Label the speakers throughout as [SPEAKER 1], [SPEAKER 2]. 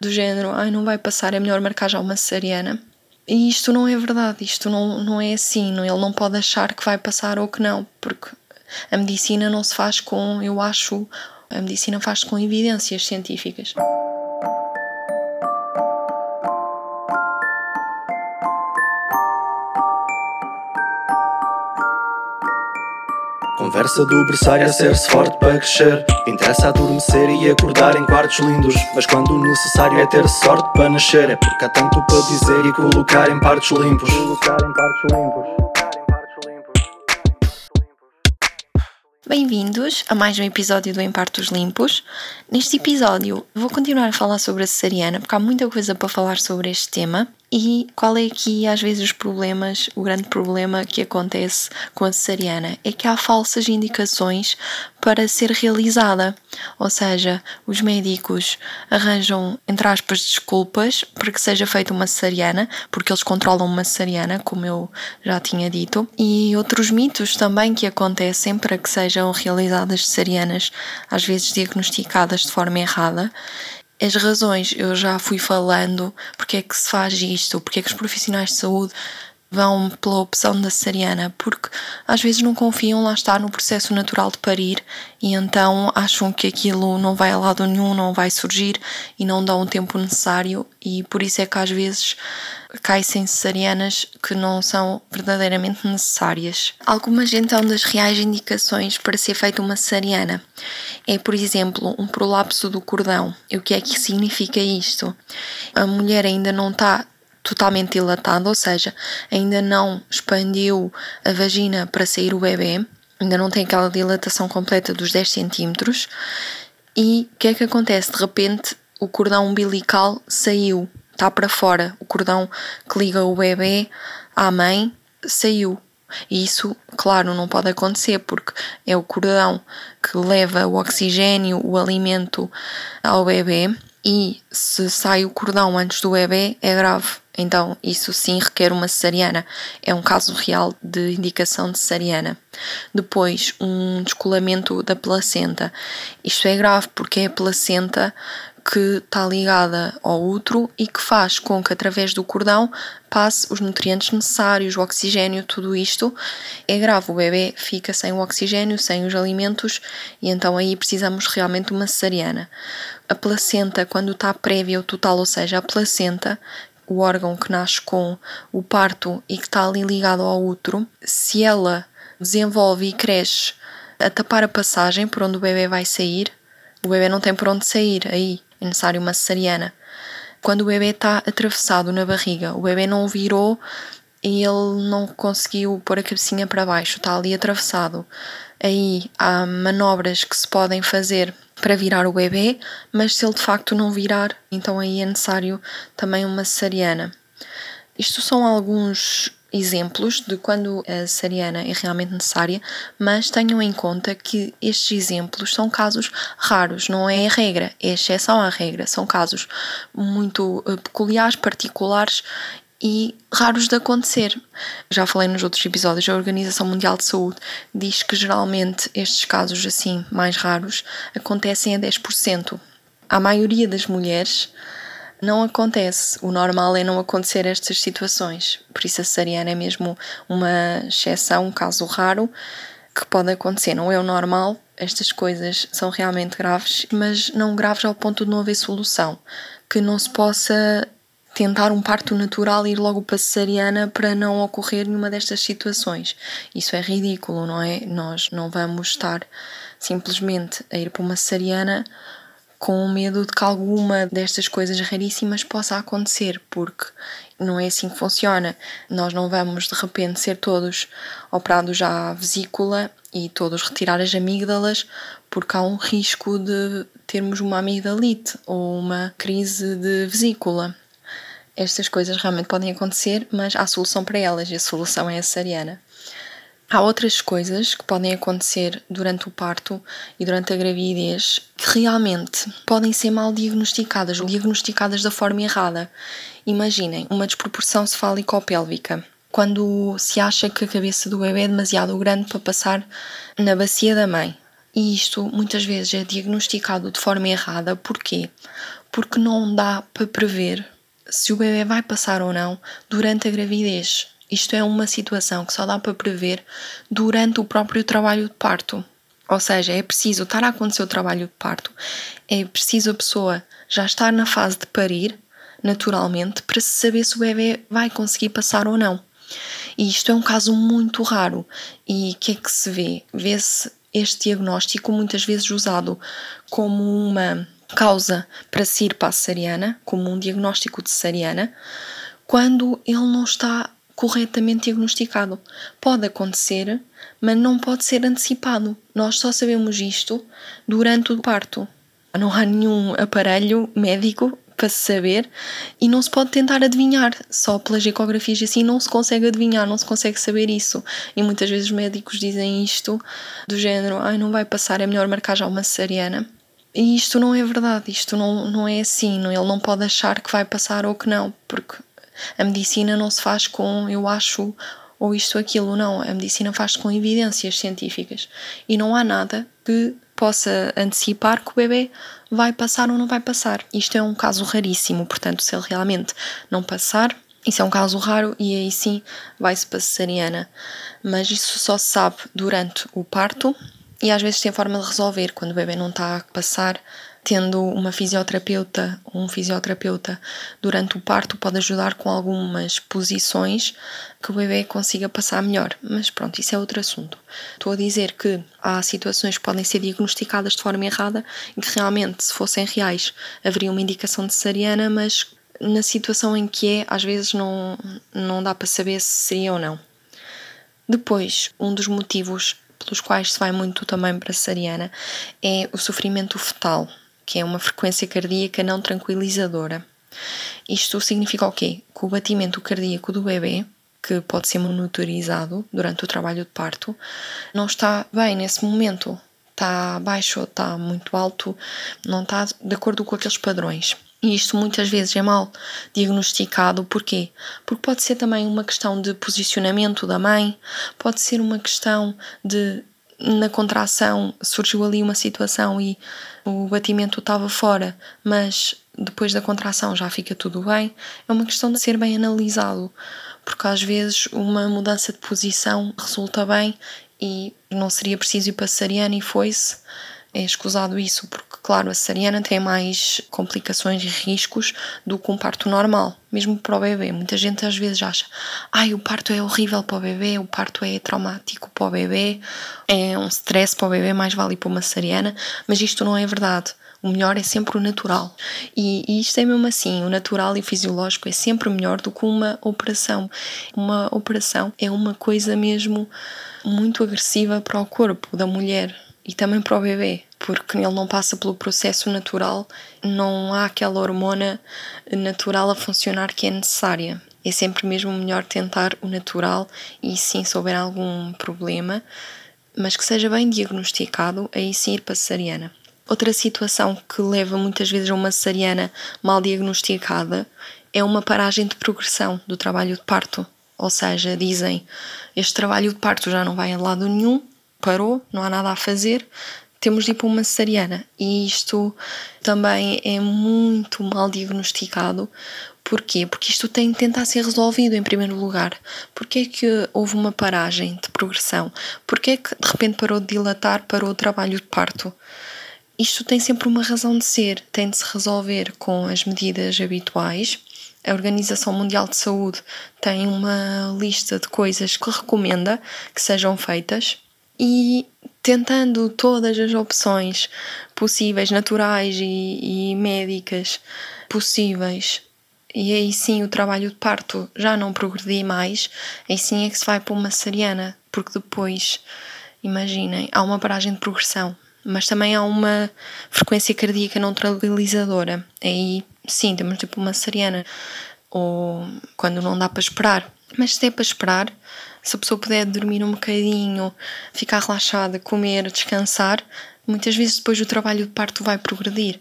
[SPEAKER 1] do género, ai, não vai passar, é melhor marcar já uma cesariana. E isto não é verdade, isto não, não é assim, não, ele não pode achar que vai passar ou que não, porque a medicina não se faz com, eu acho, a medicina faz com evidências científicas.
[SPEAKER 2] Conversa do berçário a ser-se forte para crescer Interessa adormecer e acordar em quartos lindos Mas quando o necessário é ter sorte para nascer É porque há tanto para dizer e colocar em partes limpos Colocar em partes limpos
[SPEAKER 1] Bem-vindos a mais um episódio do Em Partos Limpos. Neste episódio vou continuar a falar sobre a cesariana, porque há muita coisa para falar sobre este tema. E qual é aqui, às vezes, os problemas, o grande problema que acontece com a cesariana? É que há falsas indicações para ser realizada. Ou seja, os médicos arranjam, entre aspas, desculpas para que seja feita uma cesariana, porque eles controlam uma cesariana, como eu já tinha dito, e outros mitos também que acontecem para que sejam realizadas cesarianas, às vezes diagnosticadas de forma errada. As razões eu já fui falando, porque é que se faz isto, porque é que os profissionais de saúde vão pela opção da cesariana, porque às vezes não confiam, lá está, no processo natural de parir e então acham que aquilo não vai a lado nenhum, não vai surgir e não dão o tempo necessário e por isso é que às vezes cai-se em cesarianas que não são verdadeiramente necessárias. Algumas então das reais indicações para ser feita uma cesariana é, por exemplo, um prolapso do cordão. E o que é que significa isto? A mulher ainda não está totalmente dilatada, ou seja, ainda não expandiu a vagina para sair o bebê, ainda não tem aquela dilatação completa dos 10 centímetros. E o que é que acontece? De repente, o cordão umbilical saiu, está para fora. O cordão que liga o bebê à mãe saiu. E isso, claro, não pode acontecer porque é o cordão que leva o oxigênio, o alimento ao bebê e se sai o cordão antes do bebê é grave. Então, isso sim requer uma cesariana. É um caso real de indicação de cesariana. Depois, um descolamento da placenta. Isto é grave porque é a placenta que está ligada ao útero e que faz com que, através do cordão, passe os nutrientes necessários, o oxigênio, tudo isto. É grave, o bebê fica sem o oxigênio, sem os alimentos e então aí precisamos realmente de uma cesariana. A placenta, quando está prévia ou total, ou seja, a placenta, o órgão que nasce com o parto e que está ali ligado ao útero, se ela desenvolve e cresce a tapar a passagem por onde o bebê vai sair, o bebê não tem por onde sair aí é necessário uma cesariana. Quando o bebê está atravessado na barriga, o bebê não virou e ele não conseguiu pôr a cabecinha para baixo, está ali atravessado. Aí há manobras que se podem fazer para virar o bebê, mas se ele de facto não virar, então aí é necessário também uma cesariana. Isto são alguns exemplos de quando a cesariana é realmente necessária, mas tenham em conta que estes exemplos são casos raros, não é a regra, é exceção à regra. São casos muito eh, peculiares, particulares e raros de acontecer. Já falei nos outros episódios, a Organização Mundial de Saúde diz que geralmente estes casos assim mais raros acontecem a 10%. A maioria das mulheres não acontece. O normal é não acontecer estas situações. Por isso a cesariana é mesmo uma exceção, um caso raro que pode acontecer. Não é o normal. Estas coisas são realmente graves, mas não graves ao ponto de não haver solução. Que não se possa tentar um parto natural e ir logo para cesariana para não ocorrer nenhuma destas situações. Isso é ridículo, não é? Nós não vamos estar simplesmente a ir para uma cesariana com medo de que alguma destas coisas raríssimas possa acontecer, porque não é assim que funciona. Nós não vamos de repente ser todos operados à vesícula e todos retirar as amígdalas, porque há um risco de termos uma amigdalite ou uma crise de vesícula. Estas coisas realmente podem acontecer, mas há solução para elas e a solução é a cesariana. Há outras coisas que podem acontecer durante o parto e durante a gravidez que realmente podem ser mal diagnosticadas ou diagnosticadas da forma errada. Imaginem uma desproporção cefálico-pélvica. Quando se acha que a cabeça do bebê é demasiado grande para passar na bacia da mãe. E isto muitas vezes é diagnosticado de forma errada. Porquê? porque não dá para prever se o bebê vai passar ou não durante a gravidez. Isto é uma situação que só dá para prever durante o próprio trabalho de parto. Ou seja, é preciso estar a acontecer o trabalho de parto, é preciso a pessoa já estar na fase de parir, naturalmente, para se saber se o bebê vai conseguir passar ou não. E isto é um caso muito raro. E o que é que se vê? Vê-se este diagnóstico muitas vezes usado como uma causa para se ir para a cesariana, como um diagnóstico de cesariana, quando ele não está corretamente diagnosticado. Pode acontecer, mas não pode ser antecipado. Nós só sabemos isto durante o parto. Não há nenhum aparelho médico para se saber e não se pode tentar adivinhar. Só pelas ecografias assim não se consegue adivinhar, não se consegue saber isso. E muitas vezes os médicos dizem isto do género: ai, não vai passar, é melhor marcar já uma cesariana. E isto não é verdade, isto não, não é assim. Ele não pode achar que vai passar ou que não, porque a medicina não se faz com eu acho ou isto ou aquilo, não. A medicina faz com evidências científicas e não há nada que possa antecipar que o bebê vai passar ou não vai passar. Isto é um caso raríssimo, portanto, se ele realmente não passar, isso é um caso raro e aí sim vai-se para cesariana. Mas isso só se sabe durante o parto e às vezes tem forma de resolver quando o bebê não está a passar tendo uma fisioterapeuta ou um fisioterapeuta durante o parto pode ajudar com algumas posições que o bebê consiga passar melhor. Mas pronto, isso é outro assunto. Estou a dizer que há situações que podem ser diagnosticadas de forma errada e que realmente, se fossem reais, haveria uma indicação de cesariana, mas na situação em que é, às vezes não, não dá para saber se seria ou não. Depois, um dos motivos pelos quais se vai muito também para a cesariana é o sofrimento fetal que é uma frequência cardíaca não tranquilizadora. Isto significa o quê? Que o batimento cardíaco do bebê, que pode ser monitorizado durante o trabalho de parto, não está bem nesse momento. Está baixo, está muito alto, não está de acordo com aqueles padrões. E isto muitas vezes é mal diagnosticado, porquê? Porque pode ser também uma questão de posicionamento da mãe, pode ser uma questão de na contração surgiu ali uma situação e o batimento estava fora, mas depois da contração já fica tudo bem, é uma questão de ser bem analisado, porque às vezes uma mudança de posição resulta bem e não seria preciso ir para cesariana e foi-se é escusado isso, porque, claro, a cesariana tem mais complicações e riscos do que um parto normal, mesmo para o bebê. Muita gente às vezes acha, ai, o parto é horrível para o bebê, o parto é traumático para o bebê, é um stress para o bebê, mais vale ir para uma cesariana, mas isto não é verdade. O melhor é sempre o natural. E, e, isto é mesmo assim: o natural e fisiológico é sempre melhor do que uma operação. Uma operação é uma coisa mesmo muito agressiva para o corpo da mulher e também para o bebê, porque ele não passa pelo processo natural, não há aquela hormona natural a funcionar que é necessária. É sempre mesmo melhor tentar o natural e sim, se houver algum problema, mas que seja bem diagnosticado, aí sim ir para a cesariana. Outra situação que leva muitas vezes a uma cesariana mal diagnosticada é uma paragem de progressão do trabalho de parto. Ou seja, dizem este trabalho de parto já não vai a lado nenhum, parou, não há nada a fazer, temos de ir para uma cesariana. E isto também é muito mal diagnosticado. Porquê? Porque isto tem de tentar ser resolvido em primeiro lugar. Porquê é que houve uma paragem de progressão? Porquê é que de repente parou de dilatar para o trabalho de parto? Isto tem sempre uma razão de ser, tem de se resolver com as medidas habituais. A Organização Mundial de Saúde tem uma lista de coisas que recomenda que sejam feitas e tentando todas as opções possíveis, naturais e, e médicas possíveis, e aí sim o trabalho de parto já não progredir mais, aí sim é que se vai para uma cesariana, porque depois, imaginem, há uma paragem de progressão, mas também há uma frequência cardíaca não tranquilizadora. Aí sim, temos tipo uma cesariana, ou quando não dá para esperar. Mas se é para esperar, Se a pessoa puder dormir um bocadinho, ficar relaxada, comer, descansar, muitas vezes depois o trabalho de parto vai progredir.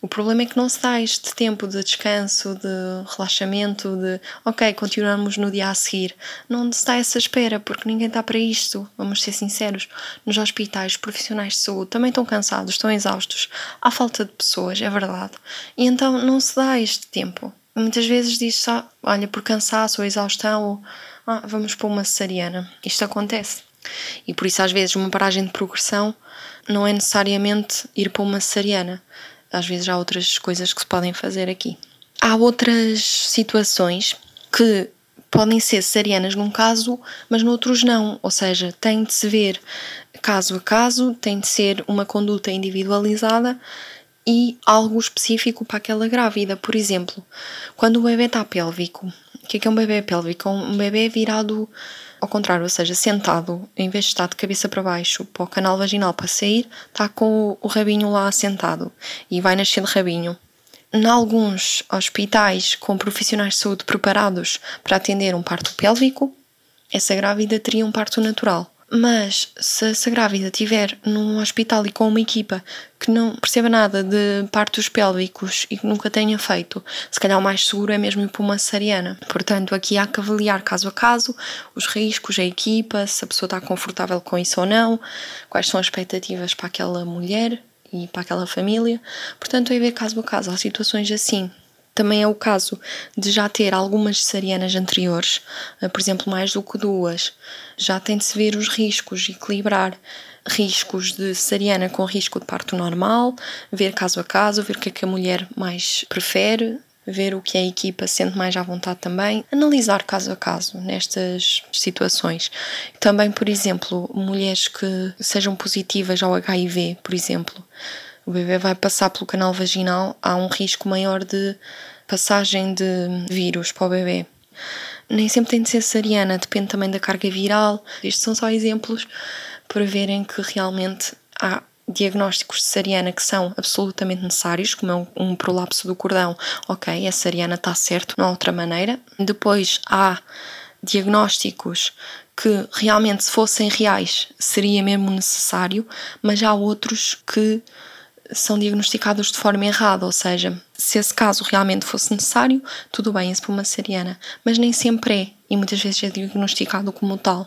[SPEAKER 1] O problema é que não se dá este tempo de descanso, de relaxamento, de ok, continuamos no dia a seguir. Não se dá essa espera, porque ninguém está para isto, vamos ser sinceros. Nos hospitais, profissionais de saúde também estão cansados, estão exaustos. Há falta de pessoas, é verdade. E então não se dá este tempo. Muitas vezes diz-se, ah, olha, por cansaço ou exaustão, ou ah, vamos para uma cesariana. Isto acontece. E por isso, às vezes, uma paragem de progressão não é necessariamente ir para uma cesariana às vezes há outras coisas que se podem fazer aqui. Há outras situações que podem ser cesarianas num caso, mas noutros não. Ou seja, tem de se ver caso a caso, tem de ser uma conduta individualizada e algo específico para aquela grávida. Por exemplo, quando o bebê está pélvico, que é, que é um bebê pélvico? Um bebê virado ao contrário, ou seja, sentado, em vez de estar de cabeça para baixo para o canal vaginal para sair, está com o rabinho lá sentado e vai nascer de rabinho. Em alguns hospitais com profissionais de saúde preparados para atender um parto pélvico, essa grávida teria um parto natural. Mas se essa grávida estiver num hospital e com uma equipa que não perceba nada de partos pélvicos e que nunca tenha feito, se calhar o mais seguro é mesmo ir para uma cesariana. Portanto, aqui há que avaliar caso a caso os riscos, a equipa, se a pessoa está confortável com isso ou não, quais são as expectativas para aquela mulher e para aquela família. Portanto, é ver caso a caso. Há situações assim também é o caso de já ter algumas cesarianas anteriores, eh, por exemplo, mais do que duas. Já tem de se ver os riscos, equilibrar riscos de cesariana com risco de parto normal, ver caso a caso, ver o que é que a mulher mais prefere, ver o que a equipa sente mais à vontade também, analisar caso a caso nestas situações. Também, por exemplo, mulheres que sejam positivas ao HIV, por exemplo, o bebê vai passar pelo canal vaginal, há um risco maior de passagem de vírus para o bebê. Nem sempre tem de ser cesariana, depende também da carga viral. Estes são só exemplos para verem que realmente há diagnósticos de cesariana que são absolutamente necessários, como é um prolapso do cordão. Ok, a cesariana está certo, não há outra maneira. Depois há diagnósticos que realmente, se fossem reais, seria mesmo necessário, mas há outros que são diagnosticados de forma errada, ou seja, se esse caso realmente fosse necessário, tudo bem, isso para uma cesariana, mas nem sempre é, e muitas vezes é diagnosticado como tal.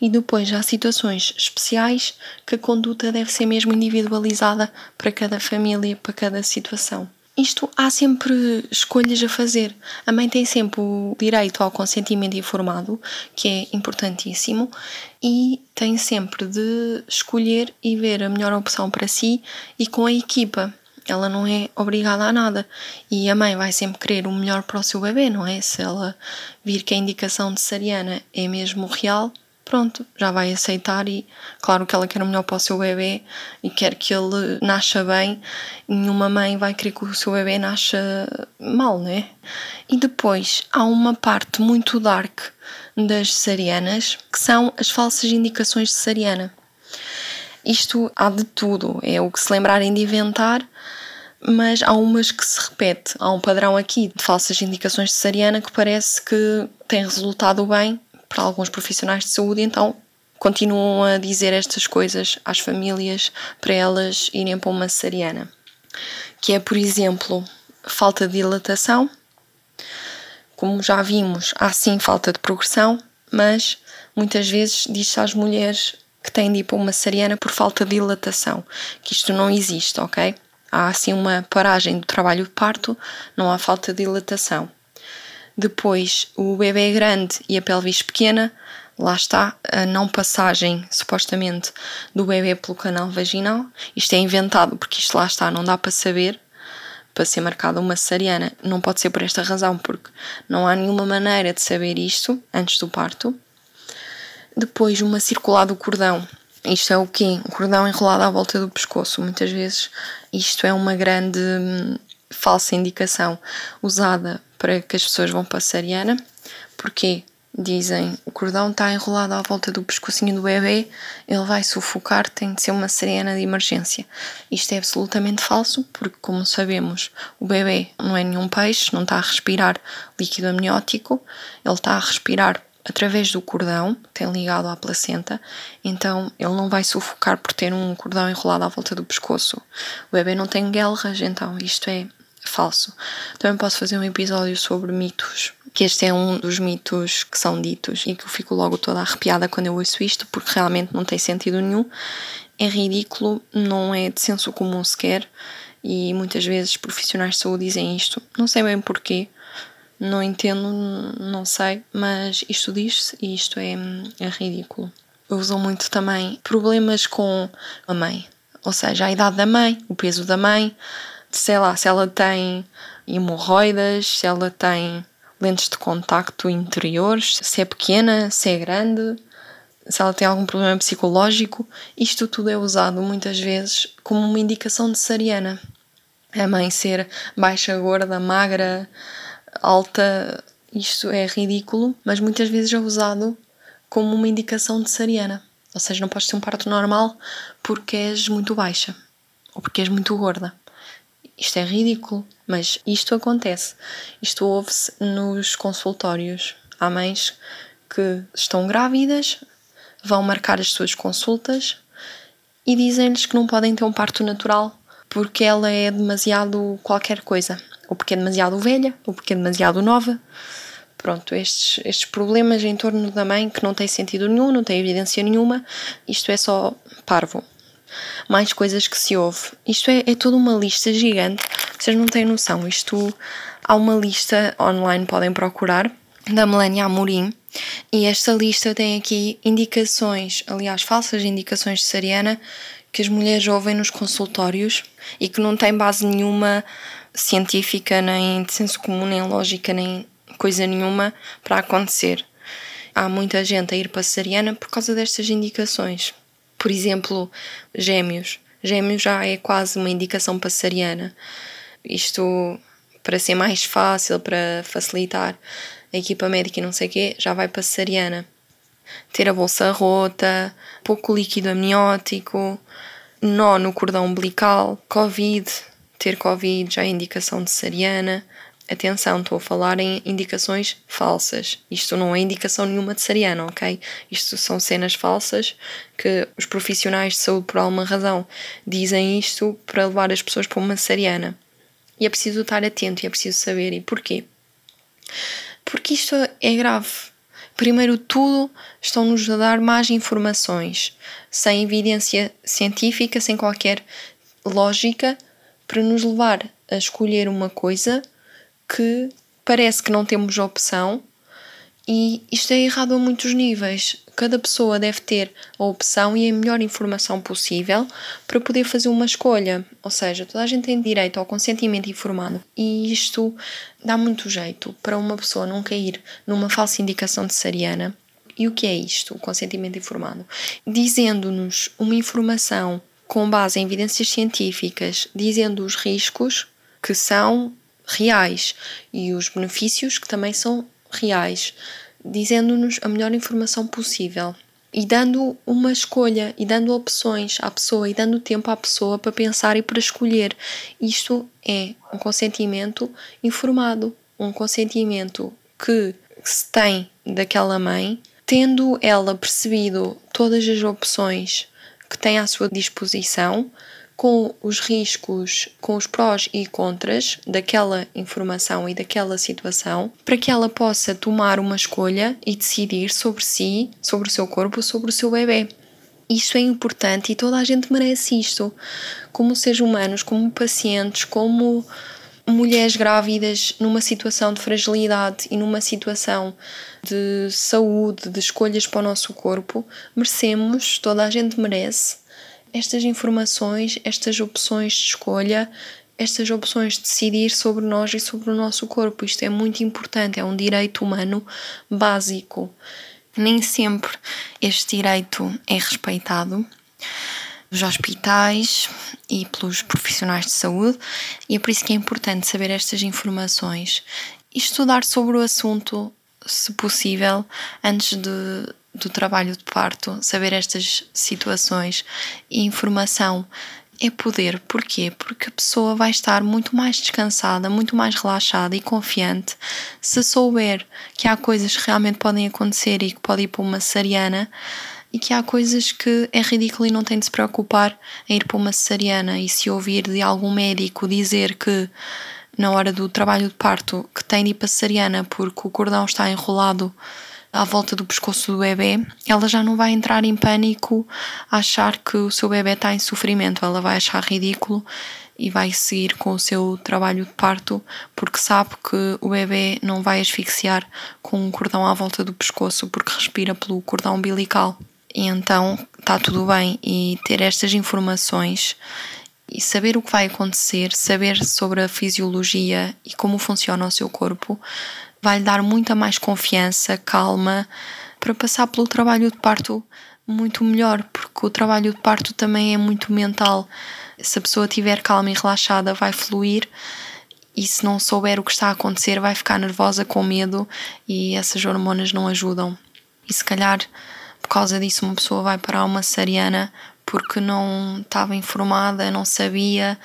[SPEAKER 1] E depois há situações especiais que a conduta deve ser mesmo individualizada para cada família, para cada situação. Isto há sempre escolhas a fazer. A mãe tem sempre o direito ao consentimento informado, que é importantíssimo, e tem sempre de escolher e ver a melhor opção para si e com a equipa. Ela não é obrigada a nada. E a mãe vai sempre querer o melhor para o seu bebê, não é? Se ela vir que a indicação de Sariana é mesmo real, pronto, já vai aceitar e claro que ela quer o melhor para o seu bebê e quer que ele nasça bem. Nenhuma mãe vai querer que o seu bebê nasça mal, né? E depois há uma parte muito dark das cesarianas que são as falsas indicações de cesariana. Isto há de tudo, é o que se lembrarem de inventar mas há umas que se repete. Há um padrão aqui de falsas indicações de cesariana que parece que tem resultado bem para alguns profissionais de saúde, então continuam a dizer estas coisas às famílias para elas irem para uma cesariana. Que é, por exemplo, falta de dilatação. Como já vimos, há sim falta de progressão, mas muitas vezes diz-se às mulheres que têm de ir para uma cesariana por falta de dilatação, que isto não existe, ok? Há assim uma paragem do trabalho de parto, não há falta de dilatação. Depois, o bebê é grande e a pelvis pequena, lá está a não passagem, supostamente, do bebê pelo canal vaginal. Isto é inventado porque isto lá está, não dá para saber. Para ser marcada uma cesariana, não pode ser por esta razão, porque não há nenhuma maneira de saber isto antes do parto. Depois, uma circular do cordão. Isto é o quê? Um cordão enrolado à volta do pescoço. Muitas vezes isto é uma grande hum, falsa indicação usada para que as pessoas vão para a cesariana. Porquê? Dizem, o cordão está enrolado à volta do pescocinho do bebê, ele vai sufocar, tem de ser uma cesariana de emergência. Isto é absolutamente falso, porque, como sabemos, o bebê não é nenhum peixe, não está a respirar líquido amniótico, ele está a respirar através do cordão, tem ligado à placenta, então ele não vai sufocar por ter um cordão enrolado à volta do pescoço. O bebê não tem guelras, então isto é falso. Também posso fazer um episódio sobre mitos, que este é um dos mitos que são ditos e que eu fico logo toda arrepiada quando eu ouço isto, porque realmente não tem sentido nenhum. É ridículo, não é de senso comum sequer, e muitas vezes profissionais de saúde dizem isto. Não sei bem porquê, não entendo, não sei, mas isto diz-se e isto é, é ridículo. Usam muito também problemas com a mãe, ou seja, a idade da mãe, o peso da mãe, sei lá, se ela tem hemorroidas, se ela tem lentes de contacto interiores, se é pequena, se é grande, se ela tem algum problema psicológico, isto tudo é usado muitas vezes como uma indicação de cesariana. A mãe ser baixa, gorda, magra, alta, isto é ridículo, mas muitas vezes é usado como uma indicação de cesariana. Ou seja, não podes ter um parto normal porque és muito baixa ou porque és muito gorda. Isto é ridículo, mas isto acontece. Isto ouve-se nos consultórios. Há mães que estão grávidas, vão marcar as suas consultas e dizem-lhes que não podem ter um parto natural porque ela é demasiado qualquer coisa, ou porque é demasiado velha, ou porque é demasiado nova. Pronto, estes, estes problemas em torno da mãe que não tem sentido nenhum, não tem evidência nenhuma, isto é só parvo mais coisas que se ouve. Isto é, é toda uma lista gigante, vocês não têm noção. Isto há uma lista online, podem procurar, da Melania Amorim, e esta lista tem aqui indicações, aliás, falsas indicações de Sariana que as mulheres ouvem nos consultórios e que não têm base nenhuma científica, nem de senso comum, nem lógica, nem coisa nenhuma para acontecer. Há muita gente a ir para a Sariana por causa destas indicações. Por exemplo, gêmeos. Gêmeos já é quase uma indicação passariana. Isto para ser mais fácil, para facilitar a equipa médica e não sei o quê, já vai passariana. Ter a bolsa rota, pouco líquido amniótico, nó no cordão umbilical, Covid, ter Covid já é indicação de cesariana, Atenção, estou a falar em indicações falsas. Isto não é indicação nenhuma de cesariana, ok? Isto são cenas falsas que os profissionais de saúde, por alguma razão, dizem isto para levar as pessoas para uma cesariana. E é preciso estar atento e é preciso saber. E porquê? Porque isto é grave. Primeiro tudo, estão-nos a dar más informações, sem evidência científica, sem qualquer lógica, para nos levar a escolher uma coisa que parece que não temos opção e isto é errado a muitos níveis. Cada pessoa deve ter a opção e a melhor informação possível para poder fazer uma escolha. Ou seja, toda a gente tem direito ao consentimento informado. E isto dá muito jeito para uma pessoa não cair numa falsa indicação de Sariana. E o que é isto, o consentimento informado? Dizendo-nos uma informação com base em evidências científicas, dizendo os riscos que são reais e os benefícios que também são reais, dizendo-nos a melhor informação possível e dando uma escolha e dando opções à pessoa e dando tempo à pessoa para pensar e para escolher. Isto é um consentimento informado, um consentimento que se tem daquela mãe, tendo ela percebido todas as opções que tem à sua disposição, com os riscos, com os prós e contras daquela informação e daquela situação, para que ela possa tomar uma escolha e decidir sobre si, sobre o seu corpo, sobre o seu bebê. Isto é importante e toda a gente merece isto. Como seres humanos, como pacientes, como mulheres grávidas numa situação de fragilidade e numa situação de saúde, de escolhas para o nosso corpo, merecemos, toda a gente merece estas informações, estas opções de escolha, estas opções de decidir sobre nós e sobre o nosso corpo. Isto é muito importante, é um direito humano básico. Nem sempre este direito é respeitado nos hospitais e pelos profissionais de saúde, e é por isso que é importante saber estas informações e estudar sobre o assunto, se possível, antes de do trabalho de parto, saber estas situações e informação é poder. Porquê? Porque a pessoa vai estar muito mais descansada, muito mais relaxada e confiante se souber que há coisas que realmente podem acontecer e que pode ir para uma cesariana e que há coisas que é ridículo e não tem de se preocupar em ir para uma cesariana e se ouvir de algum médico dizer que na hora do trabalho de parto que tem cesariana porque o cordão está enrolado à volta do pescoço do bebê, ela já não vai entrar em pânico a achar que o seu bebê está em sofrimento, ela vai achar ridículo e vai seguir com o seu trabalho de parto porque sabe que o bebê não vai asfixiar com um cordão à volta do pescoço porque respira pelo cordão umbilical. E então está tudo bem e ter estas informações e saber o que vai acontecer, saber sobre a fisiologia e como funciona o seu corpo, vai lhe dar muita mais confiança, calma, para passar pelo trabalho de parto muito melhor, porque o trabalho de parto também é muito mental. Se a pessoa estiver calma e relaxada, vai fluir, e se não souber o que está a acontecer, vai ficar nervosa com medo, e essas hormonas não ajudam. E se calhar por causa disso uma pessoa vai parar uma cesariana porque não estava informada, não sabia,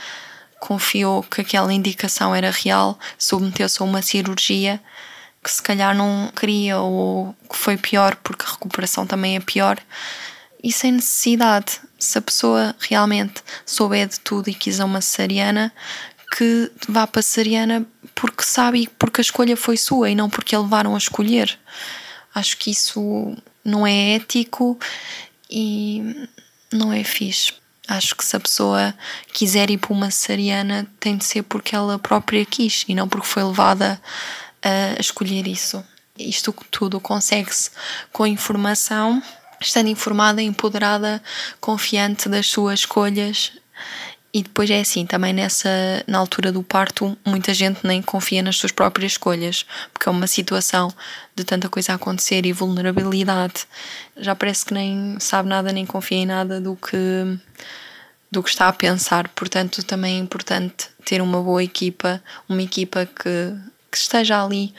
[SPEAKER 1] confiou que aquela indicação era real, submeteu-se a uma cirurgia que se calhar não queria ou que foi pior porque a recuperação também é pior e sem necessidade. Se a pessoa realmente souber de tudo e quiser uma cesariana, que vá para a cesariana porque sabe porque a escolha foi sua e não porque a levaram a escolher. Acho que isso não é ético e não é fixe. Acho que se a pessoa quiser ir para uma cesariana, tem de ser porque ela própria quis e não porque foi levada a escolher isso. Isto tudo consegue-se com informação, estando informada, empoderada, confiante das suas escolhas e depois é assim, também nessa na altura do parto, muita gente nem confia nas suas próprias escolhas, porque é uma situação de tanta coisa a acontecer e vulnerabilidade. Já parece que nem sabe nada nem confia em nada do que do que está a pensar. Portanto, também é importante ter uma boa equipa, uma equipa que, que esteja ali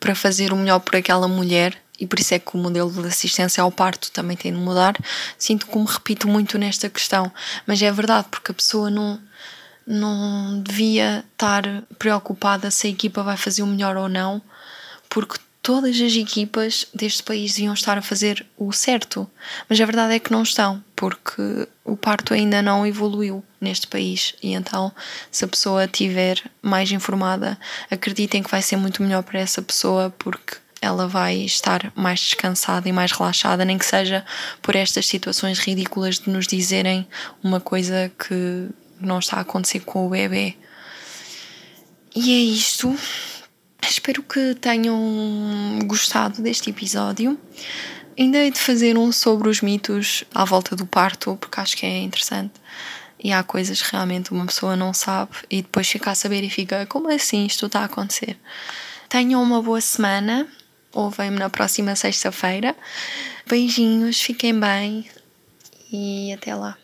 [SPEAKER 1] para fazer o melhor por aquela mulher e por isso é que o modelo de assistência ao parto também tem de mudar. Sinto me repito muito nesta questão, mas é verdade, porque a pessoa não, não devia estar preocupada se a equipa vai fazer o melhor ou não, porque todas as equipas deste país deviam estar a fazer o certo, mas a verdade é que não estão, porque o parto ainda não evoluiu neste país e então se a pessoa estiver mais informada, acreditem que vai ser muito melhor para essa pessoa porque ela vai estar mais descansada e mais relaxada, nem que seja por estas situações ridículas de nos dizerem uma coisa que não está a acontecer com o bebê. E é isto. Espero que tenham gostado deste episódio. Ainda hei de fazer um sobre os mitos à volta do parto, porque acho que é interessante. E há coisas que realmente uma pessoa não sabe e depois fica a saber e fica: como assim isto está a acontecer? Tenham uma boa semana ouvem-me na próxima sexta-feira. Beijinhos, fiquem bem e até lá.